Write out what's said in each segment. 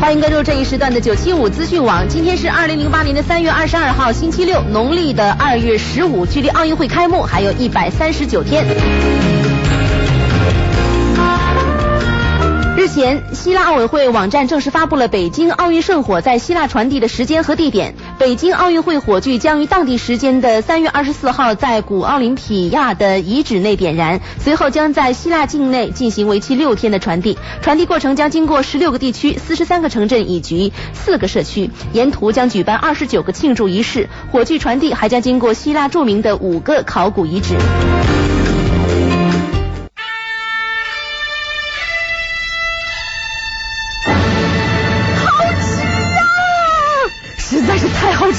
欢迎关注这一时段的九七五资讯网。今天是二零零八年的三月二十二号，星期六，农历的二月十五，距离奥运会开幕还有一百三十九天。日前，希腊奥委会网站正式发布了北京奥运圣火在希腊传递的时间和地点。北京奥运会火炬将于当地时间的三月二十四号在古奥林匹亚的遗址内点燃，随后将在希腊境内进行为期六天的传递。传递过程将经过十六个地区、四十三个城镇以及四个社区，沿途将举办二十九个庆祝仪式。火炬传递还将经过希腊著名的五个考古遗址。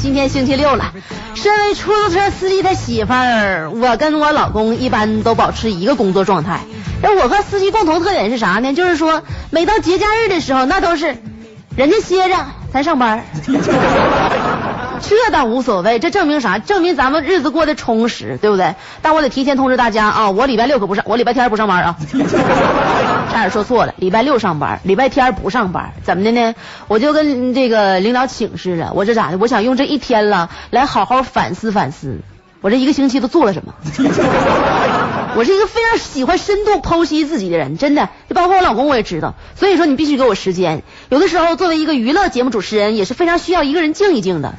今天星期六了，身为出租车司机的媳妇儿，我跟我老公一般都保持一个工作状态。那我和司机共同特点是啥呢？就是说，每到节假日的时候，那都是人家歇着，咱上班。这倒无所谓，这证明啥？证明咱们日子过得充实，对不对？但我得提前通知大家啊，我礼拜六可不上，我礼拜天不上班啊。差点说错了，礼拜六上班，礼拜天不上班，怎么的呢？我就跟这个领导请示了，我这咋的？我想用这一天了来好好反思反思，我这一个星期都做了什么？我是一个非常喜欢深度剖析自己的人，真的，就包括我老公我也知道。所以说你必须给我时间，有的时候作为一个娱乐节目主持人，也是非常需要一个人静一静的。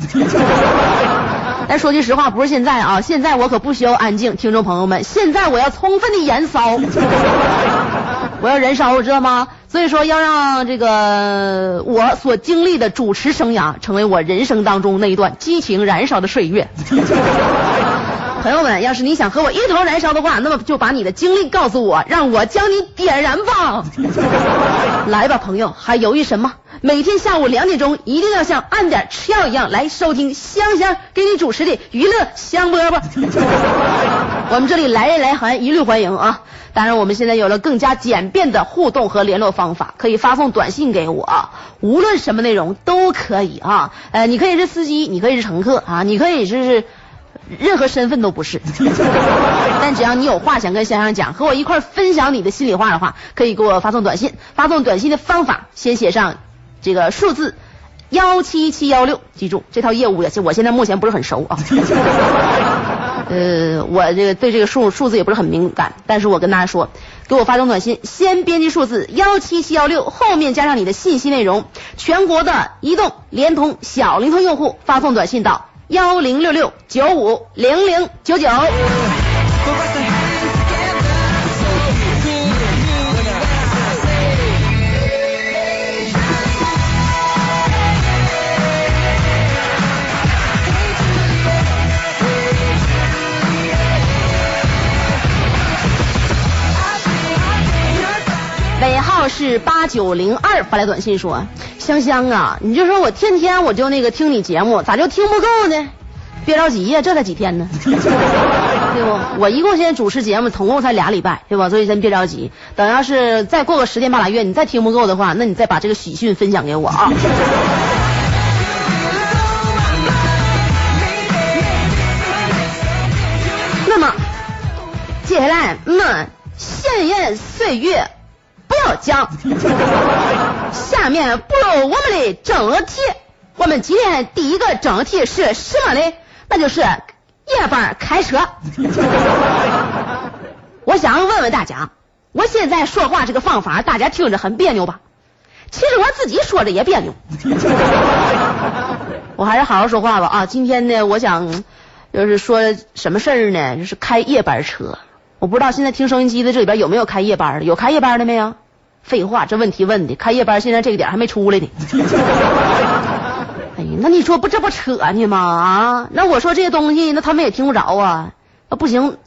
但 说句实话，不是现在啊，现在我可不需要安静，听众朋友们，现在我要充分的燃烧。我要燃烧，知道吗？所以说要让这个我所经历的主持生涯成为我人生当中那一段激情燃烧的岁月。朋友们，要是你想和我一同燃烧的话，那么就把你的经历告诉我，让我将你点燃吧。来吧，朋友，还犹豫什么？每天下午两点钟一定要像按点吃药一样来收听香香给你主持的娱乐香饽饽。我们这里来人来函一律欢迎啊！当然，我们现在有了更加简便的互动和联络方法，可以发送短信给我，无论什么内容都可以啊。呃，你可以是司机，你可以是乘客啊，你可以是任何身份都不是，但只要你有话想跟香香讲，和我一块分享你的心里话的话，可以给我发送短信。发送短信的方法，先写上这个数字幺七七幺六，记住这套业务也是我现在目前不是很熟啊。呃，我这个对这个数数字也不是很敏感，但是我跟大家说，给我发送短信，先编辑数字幺七七幺六，后面加上你的信息内容。全国的移动、联通、小灵通用户发送短信到幺零六六九五零零九九。尾号是八九零二发来短信说：“香香啊，你就说我天天我就那个听你节目，咋就听不够呢？别着急呀，这才几天呢，对不？我一共现在主持节目总共才俩礼拜，对吧？所以先别着急，等要是再过个十天八拉月，你再听不够的话，那你再把这个喜讯分享给我啊。”那么接下来，嗯，闲言碎语。不要讲，下面步入我们的正题。我们今天第一个正题是什么呢？那就是夜班开车。我想问问大家，我现在说话这个方法，大家听着很别扭吧？其实我自己说着也别扭。我还是好好说话吧啊！今天呢，我想就是说什么事儿呢？就是开夜班车。我不知道现在听收音机的这里边有没有开夜班的？有开夜班的没有？废话，这问题问的，开夜班现在这个点还没出来呢。哎呀，那你说不这不扯呢吗？啊，那我说这些东西，那他们也听不着啊。啊，不行，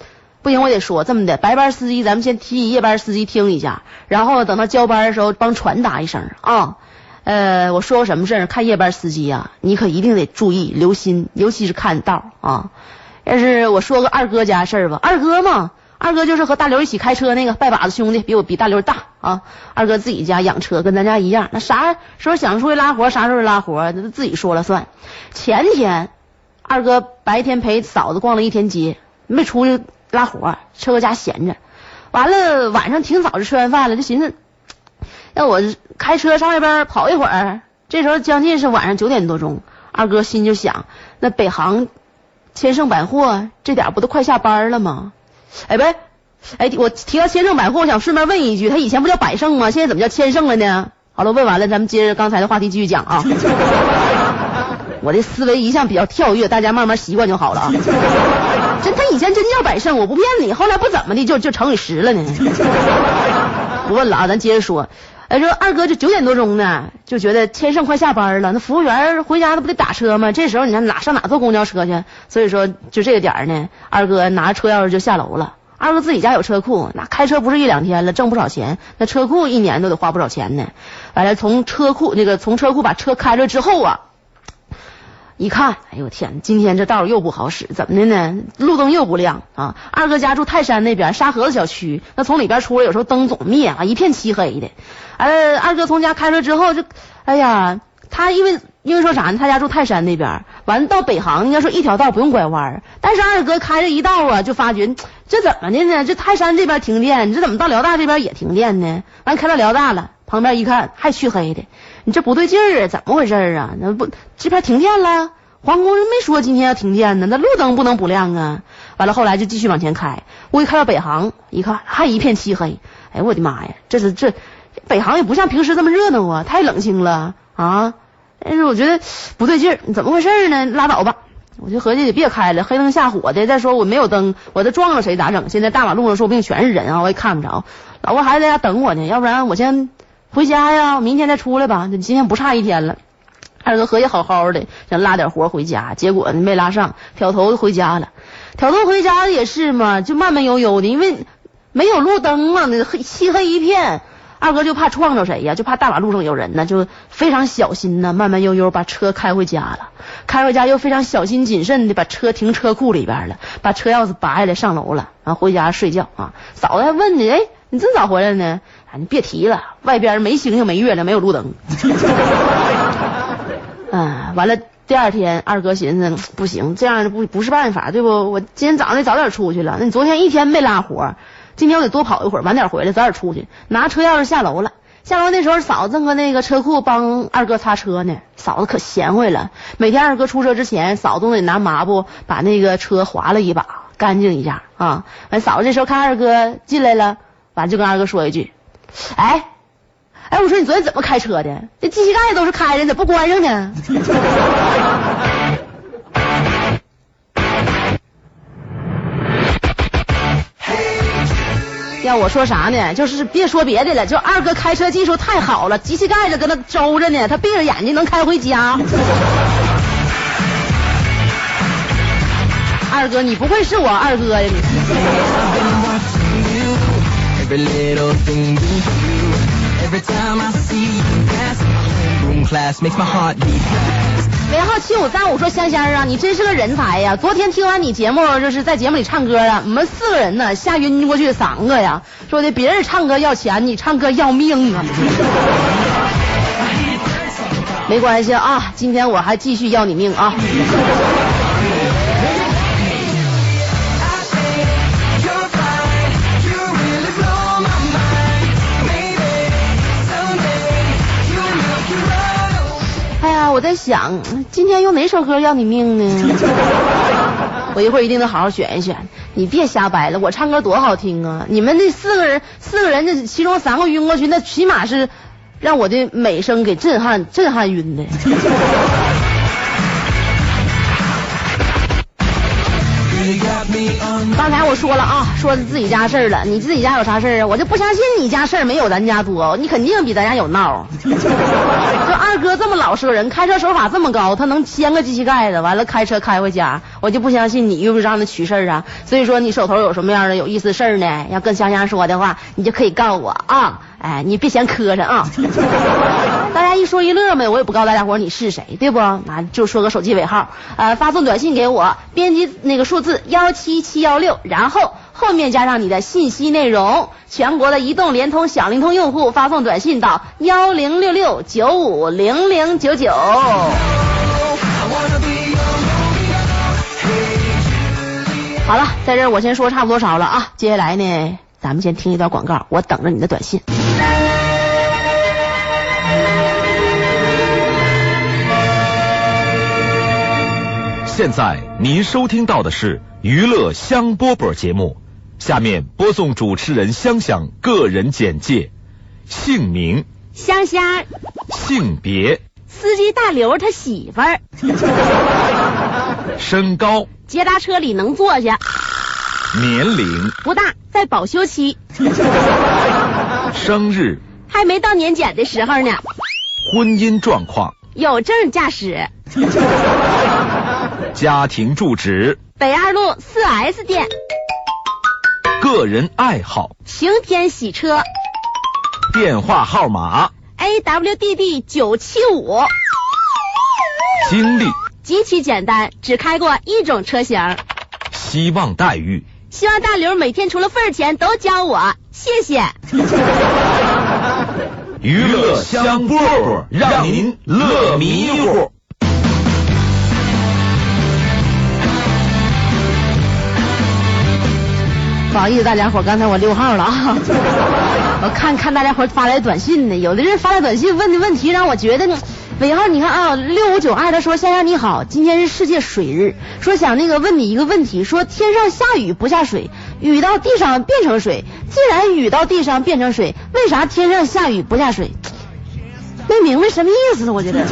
不行，我得说这么的，白班司机咱们先替夜班司机听一下，然后等到交班的时候帮传达一声啊。呃，我说个什么事儿？看夜班司机呀，你可一定得注意留心，尤其是看道啊。要是我说个二哥家事儿吧，二哥嘛，二哥就是和大刘一起开车那个拜把子兄弟，比我比大刘大啊。二哥自己家养车，跟咱家一样，那啥时候想出去拉活，啥时候拉活，他自己说了算。前天二哥白天陪嫂子逛了一天街，没出去拉活，车搁家闲着。完了晚上挺早就吃完饭了，就寻思。要我开车上外边跑一会儿，这时候将近是晚上九点多钟，二哥心就想，那北航千盛百货这点不都快下班了吗？哎喂，哎我提到千盛百货，我想顺便问一句，他以前不叫百盛吗？现在怎么叫千盛了呢？好了，问完了，咱们接着刚才的话题继续讲啊。我的思维一向比较跳跃，大家慢慢习惯就好了啊。真他以前真叫百盛，我不骗你，后来不怎么的就就乘以十了呢。不问了啊，咱接着说。哎，说二哥这九点多钟呢，就觉得千盛快下班了，那服务员回家他不得打车吗？这时候你看哪上哪坐公交车去？所以说就这个点呢，二哥拿着车钥匙就下楼了。二哥自己家有车库，那开车不是一两天了，挣不少钱。那车库一年都得花不少钱呢。完了，从车库那个从车库把车开了之后啊。一看，哎呦天，今天这道又不好使，怎么的呢？路灯又不亮啊！二哥家住泰山那边沙河子小区，那从里边出来有时候灯总灭啊，一片漆黑的。呃，二哥从家开出之后，就哎呀，他因为因为说啥呢？他家住泰山那边，完了到北航应该说一条道不用拐弯，但是二哥开着一道啊，就发觉 这怎么的呢？这泰山这边停电，你这怎么到辽大这边也停电呢？完开到辽大了，旁边一看还黢黑的。你这不对劲儿啊？怎么回事啊？那不这边停电了？皇宫人没说今天要停电呢，那路灯不能不亮啊！完了后来就继续往前开，我一开到北航，一看还一片漆黑。哎我的妈呀！这是这北航也不像平时这么热闹啊，太冷清了啊！但是我觉得不对劲儿，怎么回事呢？拉倒吧，我就合计别开了，黑灯瞎火的。再说我没有灯，我这撞了谁咋整？现在大马路上说不定全是人啊，我也看不着。老婆孩子在家等我呢，要不然我先。回家呀，明天再出来吧。今天不差一天了。二哥合计好好的，想拉点活回家，结果没拉上，挑头回家了。挑头回家也是嘛，就慢慢悠悠的，因为没有路灯嘛，那黑漆黑一片。二哥就怕撞着谁呀，就怕大马路上有人呢，就非常小心呢，慢慢悠悠把车开回家了。开回家又非常小心谨慎的把车停车库里边了，把车钥匙拔下来上楼了，然后回家睡觉啊。嫂子还问呢，哎，你这咋回来呢？你别提了，外边没星星没月亮没有路灯。啊，完了，第二天二哥寻思不行，这样不不是办法，对不？我今天早上得早点出去了。那你昨天一天没拉活，今天我得多跑一会儿，晚点回来，早点出去。拿车钥匙下楼了，下楼那时候嫂子正搁那个车库帮二哥擦车呢。嫂子可贤惠了，每天二哥出车之前，嫂子都得拿抹布把那个车划了一把，干净一下啊。完，嫂子这时候看二哥进来了，完就跟二哥说一句。哎，哎，我说你昨天怎么开车的？这机器盖都是开着，咋不关上呢？要我说啥呢？就是别说别的了，就二哥开车技术太好了，机器盖子搁那周着呢，他闭着眼睛能开回家。二哥，你不会是我二哥呀？你。尾号七五三五说香香啊，你真是个人才呀！昨天听完你节目，就是在节目里唱歌啊，我们四个人呢吓晕过去三个呀，说的别人唱歌要钱，你唱歌要命啊！没关系啊，今天我还继续要你命啊！我在想，今天用哪首歌要你命呢？我一会儿一定得好好选一选。你别瞎掰了，我唱歌多好听啊！你们那四个人，四个人，这其中三个晕过去，那起码是让我的美声给震撼震撼晕的。刚才我说了啊，说自己家事儿了，你自己家有啥事儿啊？我就不相信你家事儿没有咱家多，你肯定比咱家有闹。就二哥这么老实个人，开车手法这么高，他能掀个机器盖子，完了开车开回家，我就不相信你遇不上那取事儿啊。所以说你手头有什么样的有意思事儿呢？要跟香香说的话，你就可以告我啊。哎，你别嫌磕碜啊！大家一说一乐呗，我也不告诉大家伙你是谁，对不？啊，就说个手机尾号，呃，发送短信给我，编辑那个数字幺七七幺六，然后后面加上你的信息内容。全国的移动、联通、小灵通用户发送短信到幺零六六九五零零九九。好了，在这儿我先说差不多少了啊，接下来呢，咱们先听一段广告，我等着你的短信。现在您收听到的是娱乐香饽饽节目，下面播送主持人香香个人简介：姓名、香香，性别、司机大刘他媳妇儿，身高、捷达车里能坐下，年龄、不大，在保修期，生日、还没到年检的时候呢，婚姻状况、有证驾驶，家庭住址、北二路四 S 店，个人爱好、晴天洗车电话号码、，AWDD 九七五，经历、极其简单，只开过一种车型。希望待遇。希望大刘每天除了份儿钱都教我，谢谢。娱乐香饽饽，让您乐迷糊。不好意思，大家伙，刚才我溜号了啊！我看看大家伙发来短信呢，有的人发来短信问的问题让我觉得呢，尾号你看啊，六五九二他说香香你好，今天是世界水日，说想那个问你一个问题，说天上下雨不下水，雨到地上变成水，既然雨到地上变成水，为啥天上下雨不下水？没明白什么意思，我觉得。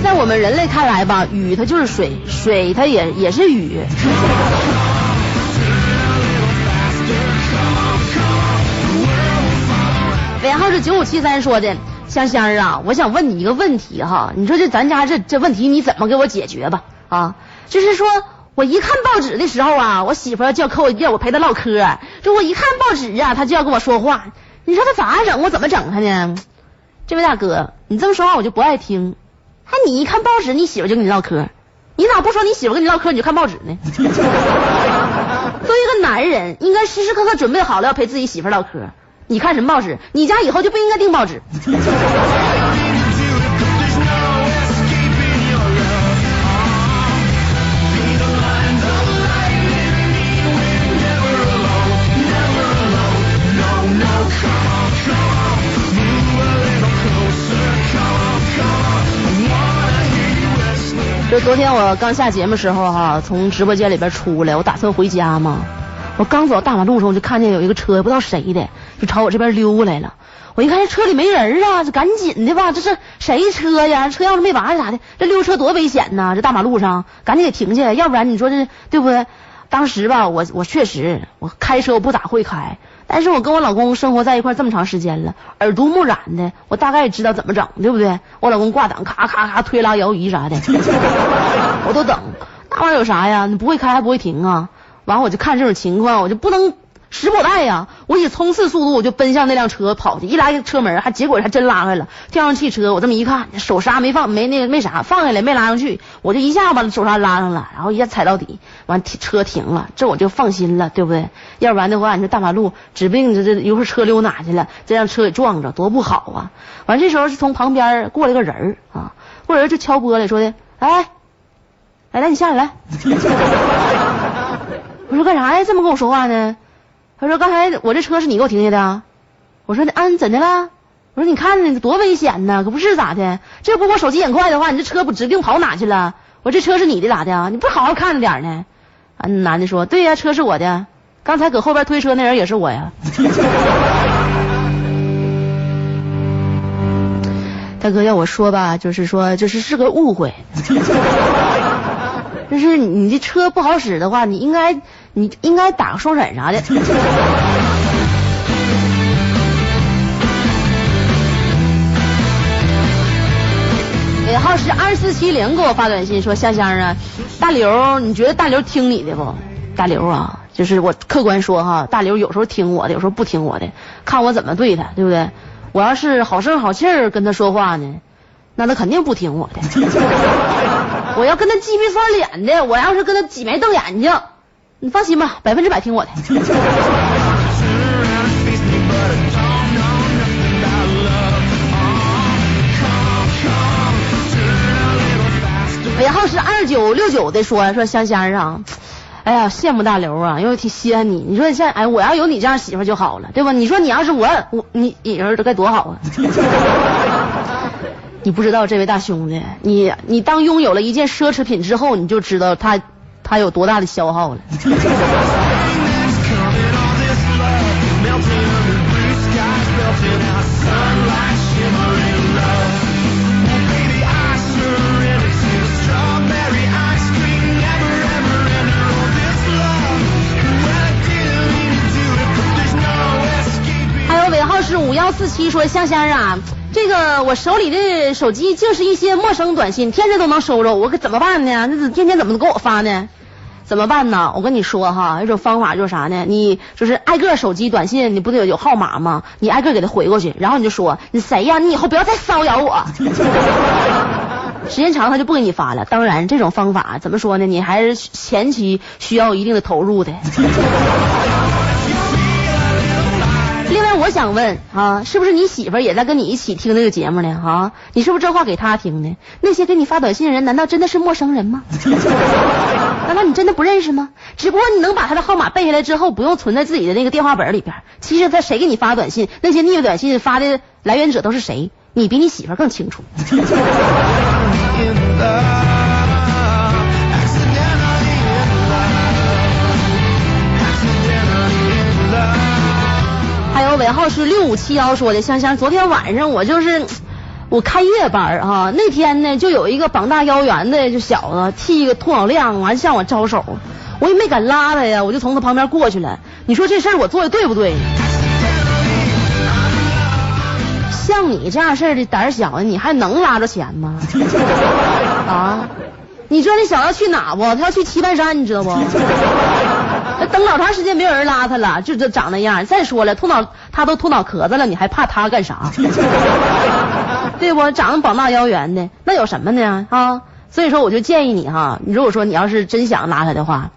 在我们人类看来吧，雨它就是水，水它也也是雨。尾号是九五七三说的，香香啊，我想问你一个问题哈，你说这咱家这这问题你怎么给我解决吧？啊，就是说我一看报纸的时候啊，我媳妇就要跟我要我陪她唠嗑，就我一看报纸啊，她就要跟我说话，你说她咋整？我怎么整她呢？这位大哥，你这么说话我就不爱听。还你一看报纸，你媳妇就跟你唠嗑，你咋不说你媳妇跟你唠嗑，你就看报纸呢？作为一个男人，应该时时刻刻准备好了要陪自己媳妇唠嗑。你看什么报纸？你家以后就不应该订报纸。就昨天我刚下节目时候哈，从直播间里边出来，我打算回家嘛。我刚走到大马路上，我就看见有一个车，不知道谁的，就朝我这边溜过来了。我一看这车里没人啊，这赶紧的吧，这是谁车呀？车钥匙没拔是咋的？这溜车多危险呐！这大马路上，赶紧给停下，要不然你说这对不对？当时吧，我我确实我开车我不咋会开，但是我跟我老公生活在一块这么长时间了，耳濡目染的，我大概也知道怎么整，对不对？我老公挂档，咔咔咔推拉摇移啥的，我都等。那玩意儿有啥呀？你不会开还不会停啊？完我就看这种情况，我就不能时不我待呀！我以冲刺速度我就奔向那辆车跑去，一拉车门，还结果还真拉开了，跳上汽车，我这么一看，手刹没放，没那个没啥，放下来没拉上去，我就一下把手刹拉上了，然后一下踩到底，完车停了，这我就放心了，对不对？要不然的话，你说大马路指不定这这一会儿车溜哪去了，这让车给撞着，多不好啊！完这时候是从旁边过来个人啊，过来人就敲玻璃说的，哎，来来你下来来。我说干啥呀？这么跟我说话呢？他说刚才我这车是你给我停下的。我说啊，怎的了？我说你看呢，多危险呢，可不是咋的？这不我手疾眼快的话，你这车不指定跑哪去了？我我这车是你的咋的？你不好好看着点呢？啊，男的说，对呀，车是我的，刚才搁后边推车那人也是我呀。大哥要我说吧，就是说，就是是个误会。就是你这车不好使的话，你应该你应该打个双闪啥的。尾号是二四七零，给我发短信说香香啊，大刘，你觉得大刘听你的不？大刘啊，就是我客观说哈，大刘有时候听我的，有时候不听我的，看我怎么对他，对不对？我要是好声好气儿跟他说话呢，那他肯定不听我的。我要跟他鸡皮蒜脸的，我要是跟他挤眉瞪眼睛，你放心吧，百分之百听我的。尾号是二九六九的说说香香啊，哎呀羡慕大刘啊，因为挺稀罕你。你说像哎，我要有你这样媳妇就好了，对吧？你说你要是我我你你人该多好啊！你不知道这位大兄弟，你你当拥有了一件奢侈品之后，你就知道他他有多大的消耗了。还有尾号是五幺四七说香香啊。这个我手里的手机就是一些陌生短信，天天都能收着，我可怎么办呢？那天天怎么给我发呢？怎么办呢？我跟你说哈，有种方法就是啥呢？你就是挨个手机短信，你不得有有号码吗？你挨个给他回过去，然后你就说你谁呀？你以后不要再骚扰我。时间长他就不给你发了。当然，这种方法怎么说呢？你还是前期需要一定的投入的。我想问啊，是不是你媳妇也在跟你一起听这个节目呢？啊，你是不是这话给她听的？那些给你发短信的人，难道真的是陌生人吗？难道你真的不认识吗？只不过你能把他的号码背下来之后，不用存在自己的那个电话本里边。其实他谁给你发短信，那些匿名短信发的来源者都是谁，你比你媳妇更清楚。尾号是六五七幺说的，香香，昨天晚上我就是我开夜班啊，那天呢就有一个膀大腰圆的就小子剃个秃脑亮，完向我招手，我也没敢拉他呀，我就从他旁边过去了。你说这事我做的对不对？像你这样事儿的胆小的，你还能拉着钱吗？啊？你知道那小子去哪不？他要去棋盘山，你知道不？等老长时间没有人拉他了，就这长那样。再说了，秃脑他都秃脑壳子了，你还怕他干啥？对不？长得膀大腰圆的，那有什么呢？啊？所以说，我就建议你哈，如果说你要是真想拉他的话。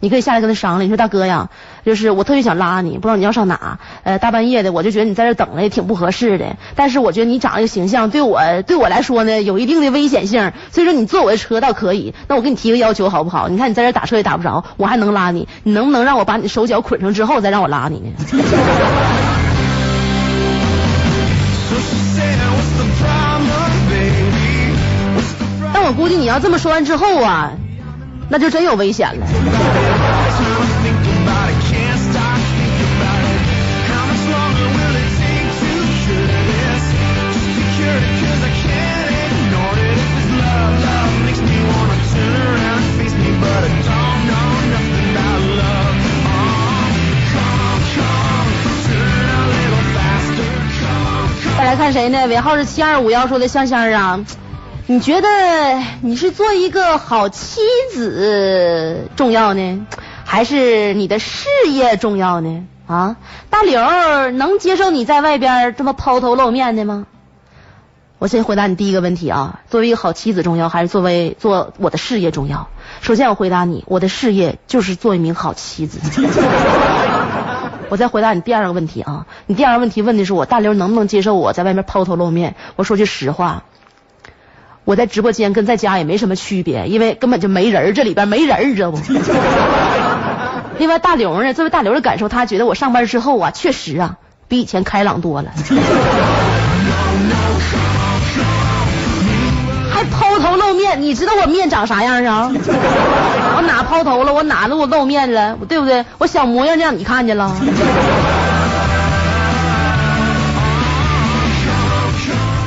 你可以下来跟他商量，你说大哥呀，就是我特别想拉你，不知道你要上哪，呃，大半夜的，我就觉得你在这等着也挺不合适的。但是我觉得你长这个形象对我对我来说呢，有一定的危险性，所以说你坐我的车倒可以。那我给你提个要求好不好？你看你在这打车也打不着，我还能拉你，你能不能让我把你手脚捆上之后再让我拉你呢？但我估计你要这么说完之后啊。那就真有危险了。看谁呢？尾号是七二五幺，说的香香啊。你觉得你是做一个好妻子重要呢，还是你的事业重要呢？啊，大刘能接受你在外边这么抛头露面的吗？我先回答你第一个问题啊，作为一个好妻子重要，还是作为做我的事业重要？首先我回答你，我的事业就是做一名好妻子。我再回答你第二个问题啊，你第二个问题问的是我大刘能不能接受我在外面抛头露面？我说句实话。我在直播间跟在家也没什么区别，因为根本就没人，这里边没人，你知道不？另外大刘呢？作为大刘的感受，他觉得我上班之后啊，确实啊，比以前开朗多了。还抛头露面，你知道我面长啥样啊？我哪抛头了？我哪露露面了？对不对？我小模样让你看见了。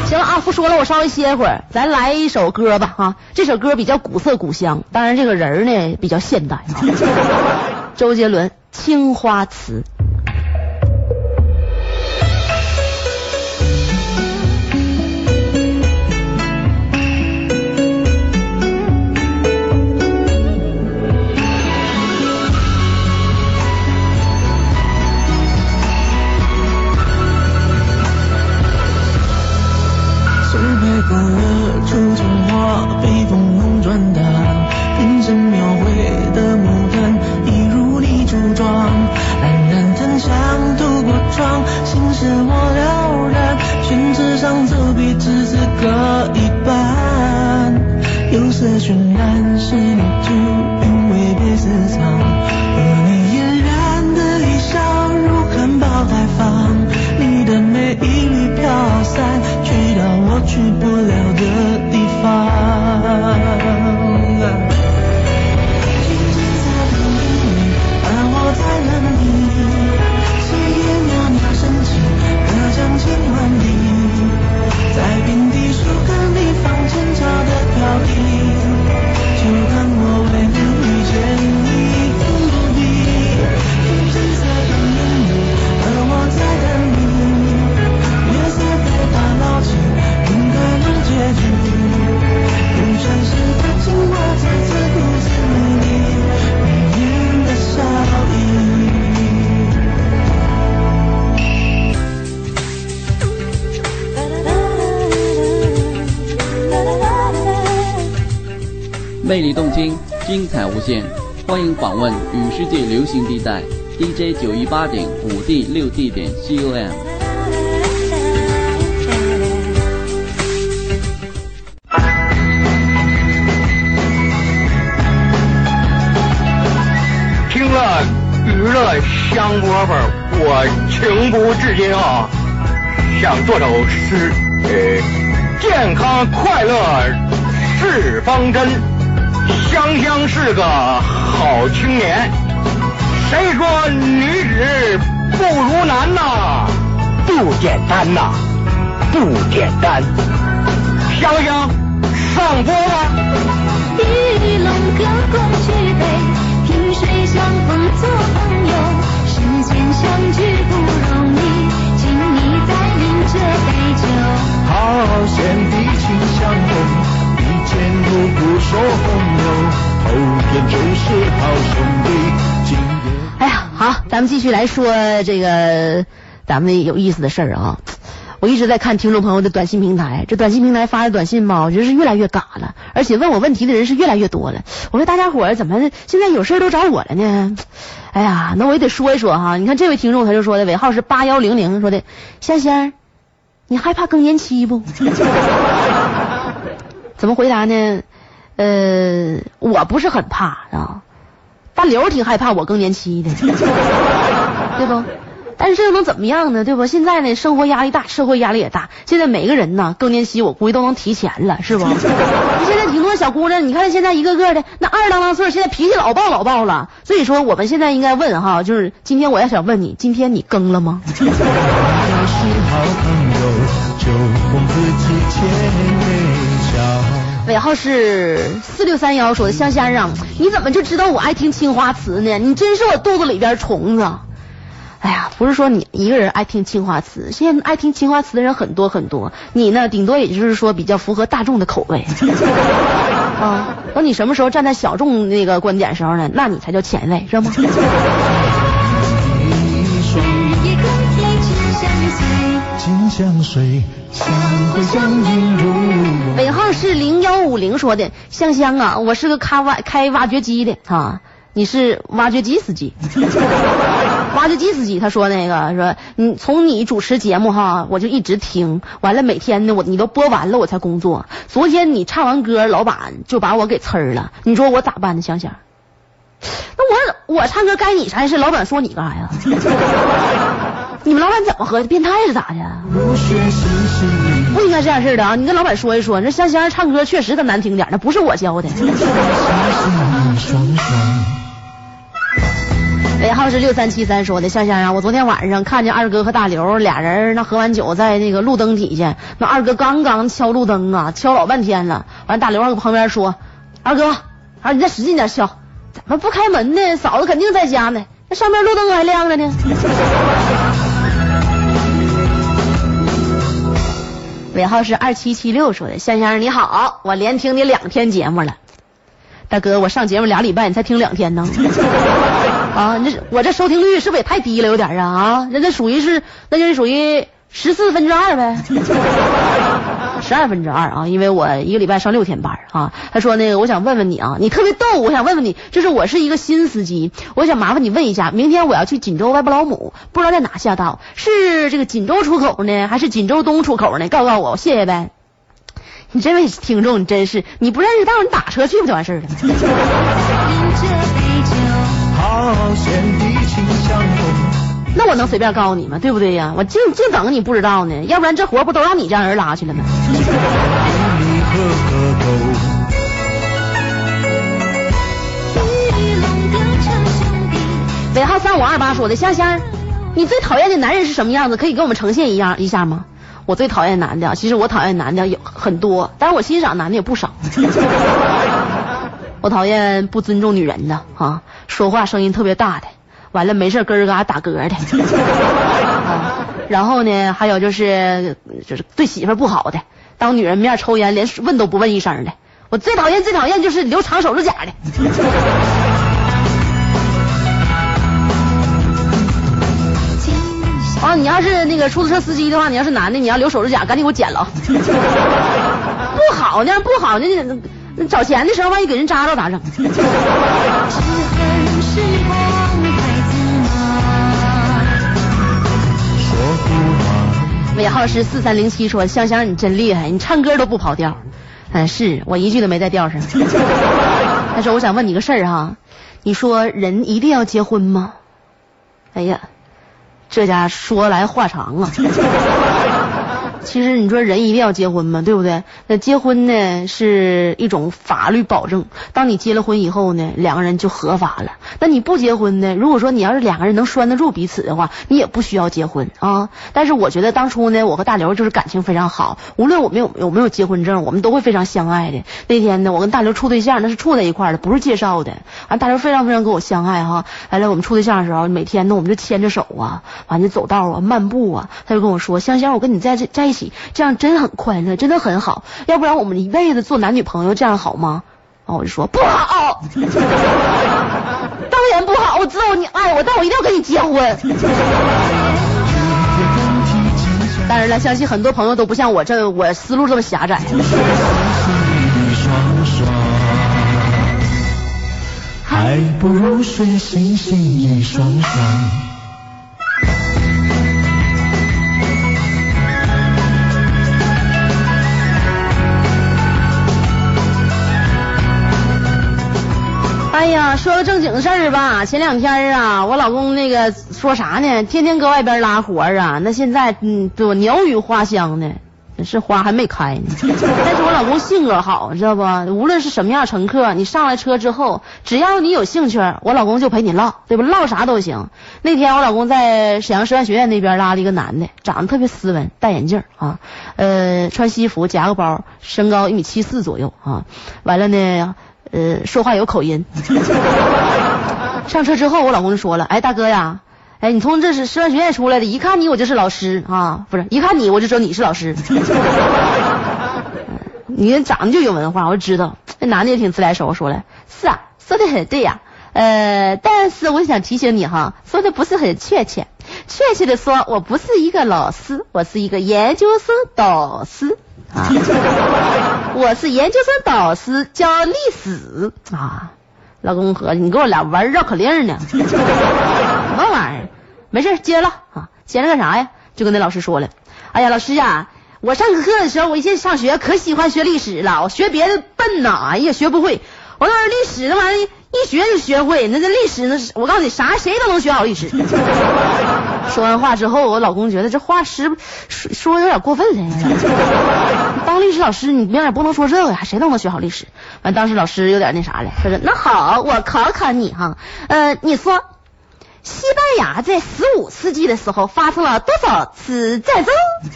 行了啊，不说了，我稍微歇会儿，咱来一首歌吧哈。这首歌比较古色古香，当然这个人呢比较现代啊。周杰伦《青花瓷》。访问与世界流行地带 DJ 九一八点五 D 六 D 点 COM。听了娱乐香饽饽，我情不自禁啊，想做首诗，呃，健康快乐是方针。香香是个好青年，谁说女子不如男呐？不简单呐，不简单。香香上播吧。玉龙哥共举杯，萍水相逢做朋友，世间相聚不容易，请你再饮这杯酒。好险的情相逢，一见如故说朋友，后天就是好兄弟。哎呀，好，咱们继续来说这个咱们有意思的事儿啊。我一直在看听众朋友的短信平台，这短信平台发的短信吧，我觉得是越来越嘎了，而且问我问题的人是越来越多了。我说大家伙儿怎么现在有事都找我了呢？哎呀，那我也得说一说哈。你看这位听众他就说的，尾号是八幺零零，说的香香，你害怕更年期不？怎么回答呢？呃，我不是很怕啊，大刘挺害怕我更年期的，对不？但是这又能怎么样呢？对不？现在呢，生活压力大，社会压力也大，现在每个人呢更年期，我估计都能提前了，是不？现在挺多小姑娘，你看现在一个个的那二当当岁，现在脾气老暴老暴了。所以说，我们现在应该问哈，就是今天我要想问你，今天你更了吗？尾号是四六三幺，说的香香啊，你怎么就知道我爱听青花瓷呢？你真是我肚子里边虫子。哎呀，不是说你一个人爱听青花瓷，现在爱听青花瓷的人很多很多，你呢，顶多也就是说比较符合大众的口味。啊，等你什么时候站在小众那个观点时候呢，那你才叫前卫，尾号是零幺五零说的，香香啊，我是个开挖开挖掘机的啊，你是挖掘机司机，挖掘机司机，他说那个说你从你主持节目哈，我就一直听，完了每天呢我你都播完了我才工作，昨天你唱完歌，老板就把我给呲了，你说我咋办呢，香香？那我我唱歌该你啥事，老板说你干啥呀？你们老板怎么喝的？变态是咋的？不应该这样式的啊！你跟老板说一说，那香香唱歌确实可难听点，那不是我教的。尾 号是六三七三说的，香香啊，我昨天晚上看见二哥和大刘俩人那喝完酒在那个路灯底下，那二哥刚刚敲路灯啊，敲老半天了。完大刘搁旁边说：“二哥，二你再使劲点敲，怎么不开门呢？嫂子肯定在家呢，那上面路灯还亮着呢。”尾号是二七七六说的，先生你好，我连听你两天节目了。大哥，我上节目俩礼拜，你才听两天呢？啊，你这我这收听率是不是也太低了有点啊？啊，那这属于是，那就是属于十四分之二呗，十二分之二啊，因为我一个礼拜上六天班啊。他说那个，我想问问你啊，你特别逗，我想问问你，就是我是一个新司机，我想麻烦你问一下，明天我要去锦州外布老姆，不知道在哪下道，是这个锦州出口呢，还是锦州东出口呢？告告我，谢谢呗。你这位听众，你真是你不认识道，你打车去不就完事儿了？那我能随便告诉你吗？对不对呀？我净净等你不知道呢，要不然这活不都让你这样人拉去了吗？尾号三五二八说的，香香，你最讨厌的男人是什么样子？可以给我们呈现一样一下吗？我最讨厌男的，其实我讨厌男的有很多，但是我欣赏男的也不少。我讨厌不尊重女人的啊，说话声音特别大的，完了没事咯儿嘎打嗝的。啊然后呢，还有就是就是对媳妇不好的，当女人面抽烟连问都不问一声的。我最讨厌最讨厌就是留长手指甲的。啊，你要是那个出租车司机的话，你要是男的，你要留手指甲，赶紧给我剪了。不好呢，不好呢，那找钱的时候万一给人扎着咋整？尾号是四三零七说，香香你真厉害，你唱歌都不跑调。嗯，是我一句都没在调上。但是我想问你个事儿哈，你说人一定要结婚吗？哎呀，这家说来话长啊。其实你说人一定要结婚吗？对不对？那结婚呢是一种法律保证，当你结了婚以后呢，两个人就合法了。那你不结婚呢？如果说你要是两个人能拴得住彼此的话，你也不需要结婚啊。但是我觉得当初呢，我和大刘就是感情非常好，无论我们有有没有结婚证，我们都会非常相爱的。那天呢，我跟大刘处对象，那是处在一块的，不是介绍的。完，大刘非常非常跟我相爱哈。完了，我们处对象的时候，每天呢我们就牵着手啊，完就走道啊，漫步啊。他就跟我说：“香香，我跟你在这在一起这样真很快乐，真的很好。要不然我们一辈子做男女朋友，这样好吗？”然后我就说：“不好，当然不好。我知道你爱我，但我一定要跟你结婚。”当然了，相信很多朋友都不像我这我思路这么狭窄。还不如睡星星一双双。哎呀，说个正经事儿吧，前两天啊，我老公那个说啥呢？天天搁外边拉活啊，那现在嗯，对我鸟语花香呢，是花还没开呢。但是我老公性格好，知道不？无论是什么样乘客，你上了车之后，只要你有兴趣，我老公就陪你唠，对吧？唠啥都行。那天我老公在沈阳师范学院那边拉了一个男的，长得特别斯文，戴眼镜啊，呃，穿西服夹个包，身高一米七四左右啊。完了呢。呃，说话有口音。上车之后，我老公就说了：“哎，大哥呀，哎，你从这是师范学院出来的，一看你我就是老师啊，不是，一看你我就知道你是老师。你长得就有文化，我就知道。那男的也挺自来熟，说了：是啊，说的很对呀、呃，但是我想提醒你哈，说的不是很确切。确切的说，我不是一个老师，我是一个研究生导师啊。我是研究生导师，教历史啊。老公合计，你跟我俩玩绕口令呢？什么玩意儿？没事，接着唠啊。闲着干啥呀？就跟那老师说了，哎呀，老师啊，我上课的时候，我以前上学可喜欢学历史了，我学别的笨呐，哎呀，学不会。我告诉你，历史那玩意儿一学就学会，那这历史那是我告诉你，啥谁都能学好历史。说完话之后，我老公觉得这话是说说有点过分了。当历史老师，你明也不能说这个呀，谁都能学好历史。完，当时老师有点那啥了，他说：“那好，我考考你哈，呃，你说西班牙在十五世纪的时候发生了多少次战争？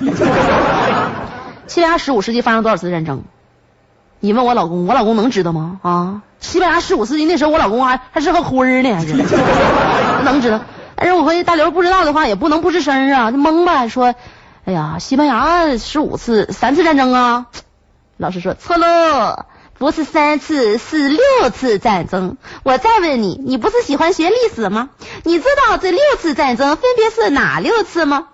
西班牙十五世纪发生多少次战争？你问我老公，我老公能知道吗？啊，西班牙十五世纪那时候我老公还还是个灰儿呢，还是 能知道？但是我回大刘不知道的话，也不能不吱声啊，就懵呗。说，哎呀，西班牙十五次三次战争啊？老师说错喽，不是三次，是六次战争。我再问你，你不是喜欢学历史吗？你知道这六次战争分别是哪六次吗？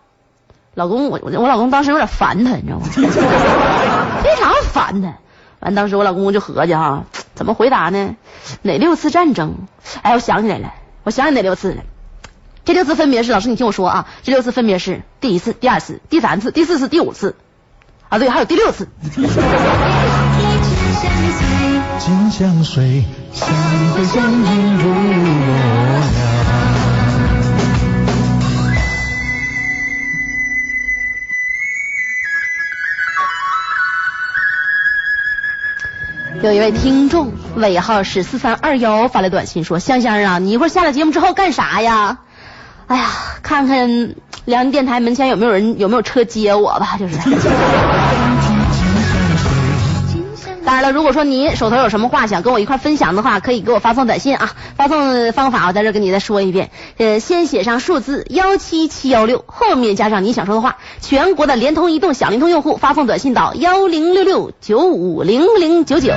老公，我我老公当时有点烦他，你知道吗？非常烦他。完，当时我老公就合计哈，怎么回答呢？哪六次战争？哎，我想起来了，我想起哪六次了。这六次分别是，老师你听我说啊，这六次分别是第一次、第二次、第三次、第四次、第五次，啊对，还有第六次。金香水，香会香烟入我了。有一位听众尾号是四三二幺发来短信说：“香香啊，你一会儿下了节目之后干啥呀？哎呀，看看辽宁电台门前有没有人有没有车接我吧，就是。当然了，如果说你手头有什么话想跟我一块分享的话，可以给我发送短信啊。发送方法我在这跟你再说一遍，呃，先写上数字幺七七幺六，后面加上你想说的话。全国的联通、移动、小灵通用户发送短信到幺零六六九五零零九九。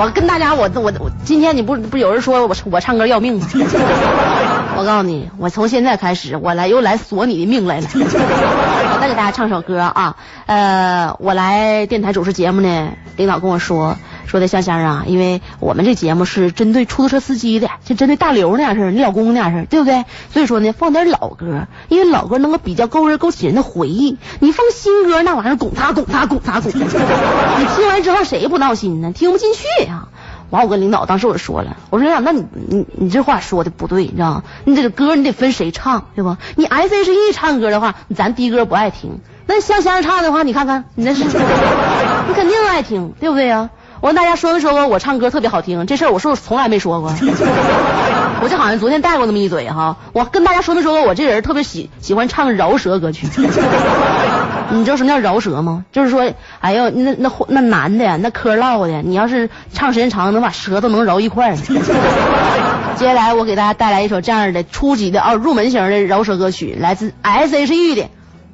我跟大家，我我我，今天你不不有人说我我唱歌要命吗？我告诉你，我从现在开始，我来又来索你的命来了。我再给大家唱首歌啊，呃，我来电台主持节目呢，领导跟我说说的香香啊，因为我们这节目是针对出租车司机的，就针对大刘那样式儿，你老公那样式儿，对不对？所以说呢，放点老歌，因为老歌能够比较勾人勾起人的回忆。你放新歌那玩意儿拱他拱他拱他拱，你听完之后谁不闹心呢？听不进去呀、完，我跟领导当时我就说了，我说领导，那你你你这话说的不对，你知道吗？你这个歌你得分谁唱，对吧？你 S H E 唱歌的话，咱的哥不爱听；那香香唱的话，你看看你那是，你肯定爱听，对不对呀？我跟大家说没说过我唱歌特别好听？这事儿我是不是从来没说过？我就好像昨天带过那么一嘴哈。我跟大家说没说过我这人特别喜喜欢唱饶舌歌曲？你知道什么叫饶舌吗？就是说，哎呦，那那那男的呀，那嗑唠的，你要是唱时间长，能把舌头能饶一块儿。接下来我给大家带来一首这样的初级的啊入门型的饶舌歌曲，来自 S H E 的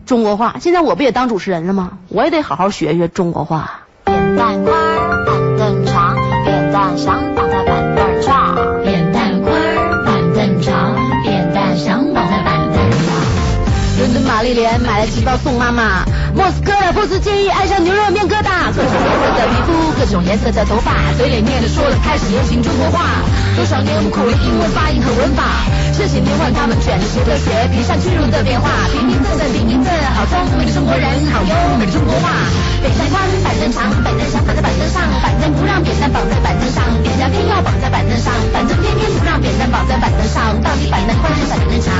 中国话。现在我不也当主持人了吗？我也得好好学学中国话。扁担宽丽莲买了几包送妈妈。莫斯科的波斯监狱爱上牛肉面疙瘩，各种颜色的皮肤，各种颜色的头发，嘴里念着说着开始流行中国话。多少年我们苦练英文发音和文法，这些年换他们卷着舌头学，皮上屈辱的变化。平平仄仄平平仄，好聪明的中国人，好优美的中国话。扁担宽，板凳长，板凳想绑在板凳上，板凳不让扁担绑在板凳上，扁担偏要绑在板凳上，板凳偏偏不让扁担绑在板凳上。到底板凳宽还是板凳长？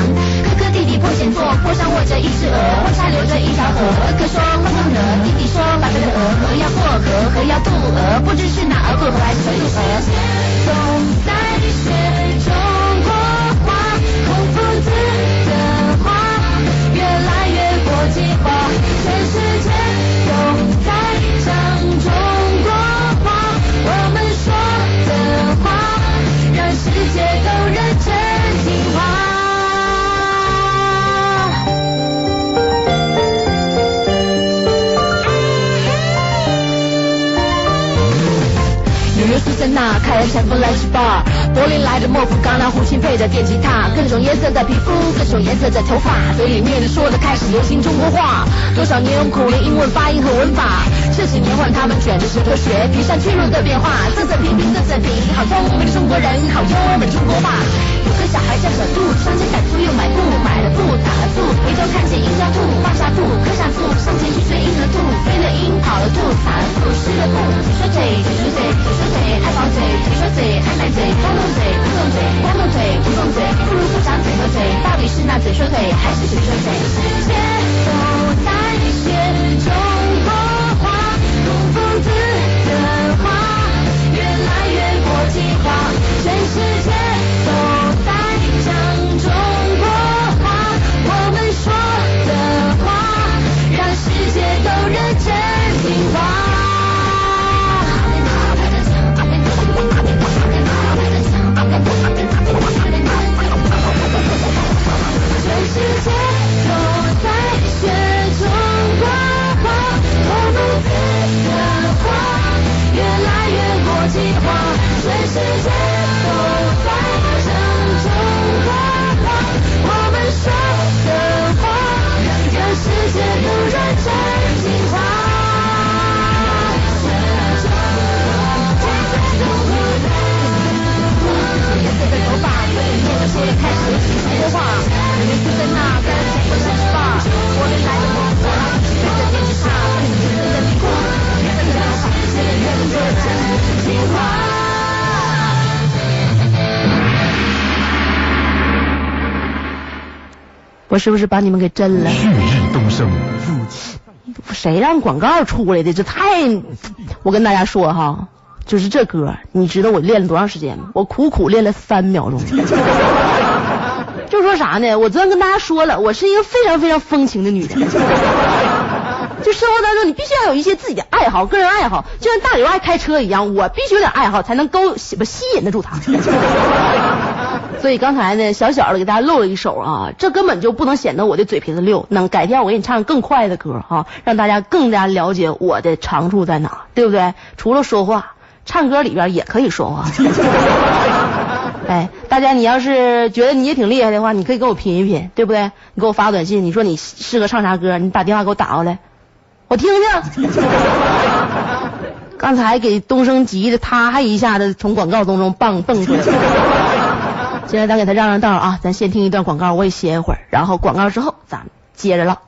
哥哥弟破险做，坡上卧着一只鹅，坡下流着一条河。哥说汪汪河，弟弟说白白的鹅，河要过河，河要渡鹅，不知是哪儿过河还是谁渡河。总在学中国话，孔夫子的话越来越国际化，全世界都在讲中国话，我们说的话让世界都认纽约苏珊娜开了山峰来吃 bar，柏林来的莫夫刚拿胡琴配着电吉他，各种颜色的皮肤，各种颜色的头发，嘴里念着说着开始流行中国话。多少年用苦练英文发音和文法，这几年换他们卷着舌头学皮上屈辱的变化，仄仄平平仄仄平，好聪明的中国人，好优美的中国话。个小孩叫小兔，上前逮兔又买布买了布打了醋回头看见鹰抓兔放下兔搁下醋上前去追鹰和兔飞了鹰跑了兔散了步湿了布只说贼？谁说嘴谁说贼爱跑贼？谁说嘴爱卖嘴光动嘴不动嘴光动贼不动嘴不如不长嘴和嘴到底是那嘴说嘴还是嘴说嘴全世界都在学中国话孔夫子的话越来越国际化全世界都都认真听话全世界都在雪中国花越来越国际化。全世界 Yeah, you're right, 我是不是把你们给震了？旭日东升，谁让广告出来的？这太……我跟大家说哈，就是这歌，你知道我练了多长时间吗？我苦苦练了三秒钟。就说啥呢？我昨天跟大家说了，我是一个非常非常风情的女人。就生活当中，你必须要有一些自己的爱好，个人爱好，就像大刘爱开车一样，我必须有点爱好，才能勾吸不吸引得住他。所以刚才呢，小小的给大家露了一手啊，这根本就不能显得我的嘴皮子溜。能改天我给你唱更快的歌哈、让大家更加了解我的长处在哪，对不对？除了说话，唱歌里边也可以说话。哎，大家你要是觉得你也挺厉害的话，你可以跟我拼一拼，对不对？你给我发短信，你说你适合唱啥歌，你打电话给我打过来，我听听。刚才给东升急的，他还一下子从广告当中蹦蹦出来。现在咱给他让让道啊，咱先听一段广告，我也歇一会儿，然后广告之后咱接着唠。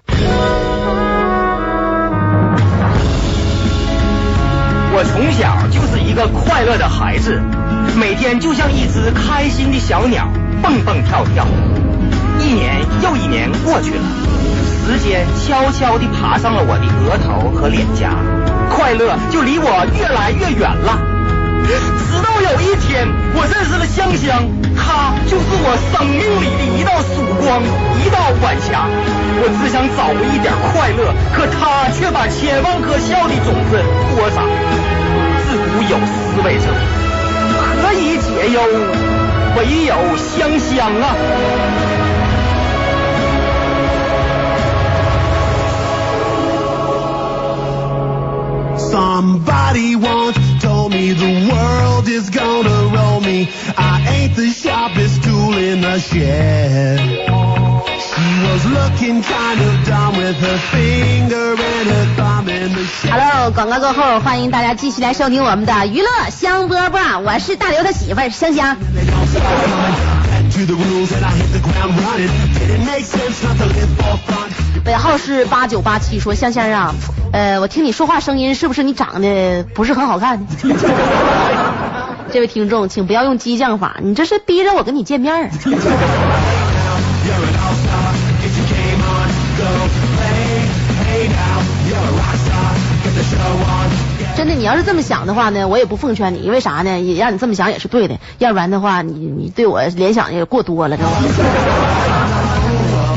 我从小就是一个快乐的孩子，每天就像一只开心的小鸟，蹦蹦跳跳。一年又一年过去了，时间悄悄地爬上了我的额头和脸颊，快乐就离我越来越远了。直到有一天，我认识了香香，她就是我生命里的一道曙光，一道晚霞。我只想找回一点快乐，可她却把千万颗笑的种子播撒。自古有思维者，何以解忧？唯有香香啊！Somebody wants. Me the world is gonna roll me. I ain't the sharpest tool in the shed. She was looking kind of dumb with her finger and her thumb in the shed. Hello，广告过后，欢迎大家继续来收听我们的娱乐香饽饽，我是大刘的媳妇儿香香。To the rules and I hit the ground running. Didn't make sense not to live for fun. 尾号是八九八七，说香香啊，呃，我听你说话声音是不是你长得不是很好看？这位听众，请不要用激将法，你这是逼着我跟你见面那，你要是这么想的话呢，我也不奉劝你，因为啥呢？也让你这么想也是对的，要不然的话，你你对我联想也过多了，知道吗？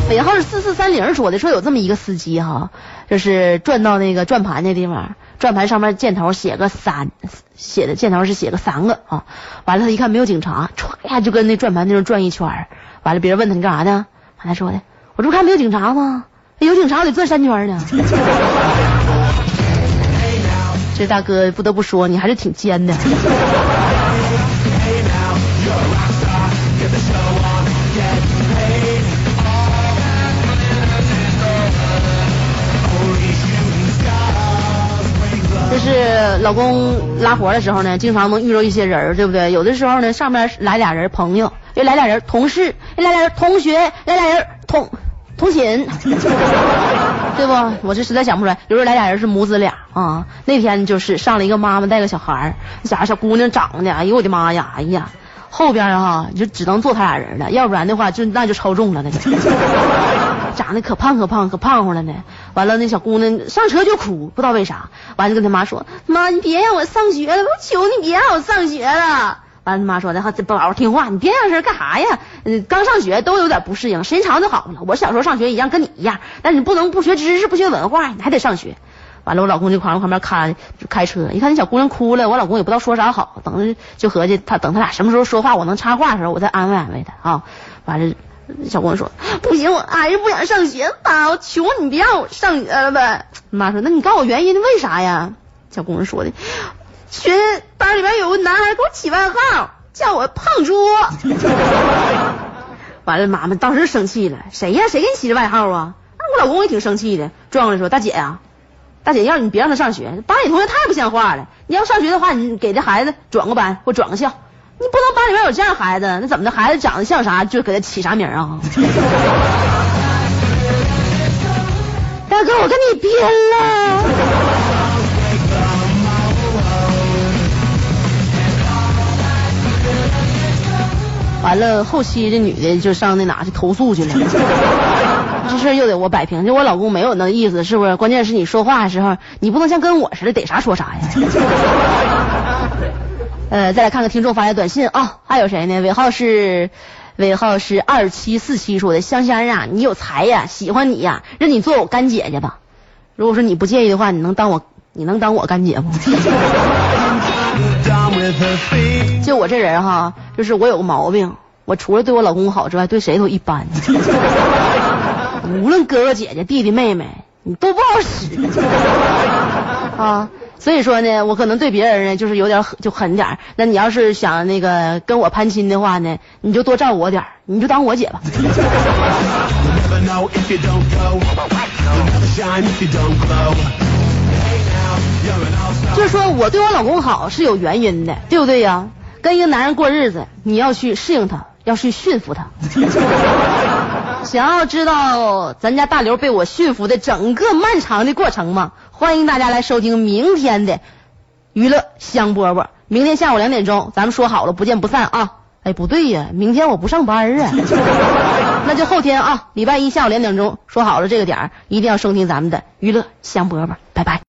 尾号是四四三零说的，说有这么一个司机哈，就是转到那个转盘那地方，转盘上面箭头写个三，写的箭头是写个三个啊。完了他一看没有警察，歘一下就跟那转盘那儿转一圈完了别人问他你干啥呢？完了说的，我这不看没有警察吗？有警察我得转三圈呢。这大哥不得不说，你还是挺尖的。就是老公拉活的时候呢，经常能遇到一些人，对不对？有的时候呢，上面来俩人朋友，又来俩人同事，又来俩人同学，来俩人同同寝，对不？我这实在想不出来。有时候来俩人是母子俩啊。那天就是上了一个妈妈带个小孩儿，那小孩小姑娘长得，哎呦我的妈呀，哎呀，后边啊就只能坐他俩人了，要不然的话就那就超重了那个。长得可胖可胖可胖乎了呢。完了，那小姑娘上车就哭，不知道为啥。完了就跟他妈说：“妈，你别让我上学了，我求你别让我上学了。”完了，他妈说的：“哈，这宝宝听话，你别让事干啥呀？嗯，刚上学都有点不适应，时间长就好了。我小时候上学一样，跟你一样，但是你不能不学知识，不学文化，你还得上学。”完了，我老公就旁边旁边看开车，一看那小姑娘哭了，我老公也不知道说啥好，等着就合计他等他俩什么时候说话，我能插话的时候，我再安慰安慰他啊。完了。小姑娘说：“不行，我还是不想上学，妈，我求你别让我上学了呗。”妈说：“那你告诉我原因，为啥呀？”小姑娘说的：“学班里边有个男孩给我起外号，叫我胖猪。”完了，妈妈当时生气了：“谁呀？谁给你起的外号啊？”那我老公也挺生气的，撞过来说：“大姐呀、大姐，要你别让他上学，班里同学太不像话了。你要上学的话，你给这孩子转个班或转个校。”你不能班里面有这样孩子，那怎么的？孩子长得像啥就给他起啥名啊？大哥，我跟你拼了！完了，后期这女的就上那哪去投诉去了。这事儿又得我摆平。就我老公没有那意思，是不是？关键是你说话的时候，你不能像跟我似的，逮啥说啥呀。呃，再来看看听众发来短信啊，还有谁呢？尾号是尾号是二七四七说的，香香啊，你有才呀，喜欢你呀，认你做我干姐姐吧。如果说你不介意的话，你能当我你能当我干姐不？就我这人哈，就是我有个毛病，我除了对我老公好之外，对谁都一般。无论哥哥姐姐、弟弟妹妹，你都不好使啊。所以说呢，我可能对别人呢就是有点狠就狠点儿那你要是想那个跟我攀亲的话呢，你就多照顾我点儿你就当我姐吧。就是说我对我老公好是有原因的，对不对呀？跟一个男人过日子，你要去适应他，要去驯服他。想要知道咱家大刘被我驯服的整个漫长的过程吗？欢迎大家来收听明天的娱乐香饽饽。明天下午两点钟，咱们说好了，不见不散啊！哎，不对呀，明天我不上班啊，那就后天啊，礼拜一下午两点钟说好了这个点儿，一定要收听咱们的娱乐香饽饽，拜拜。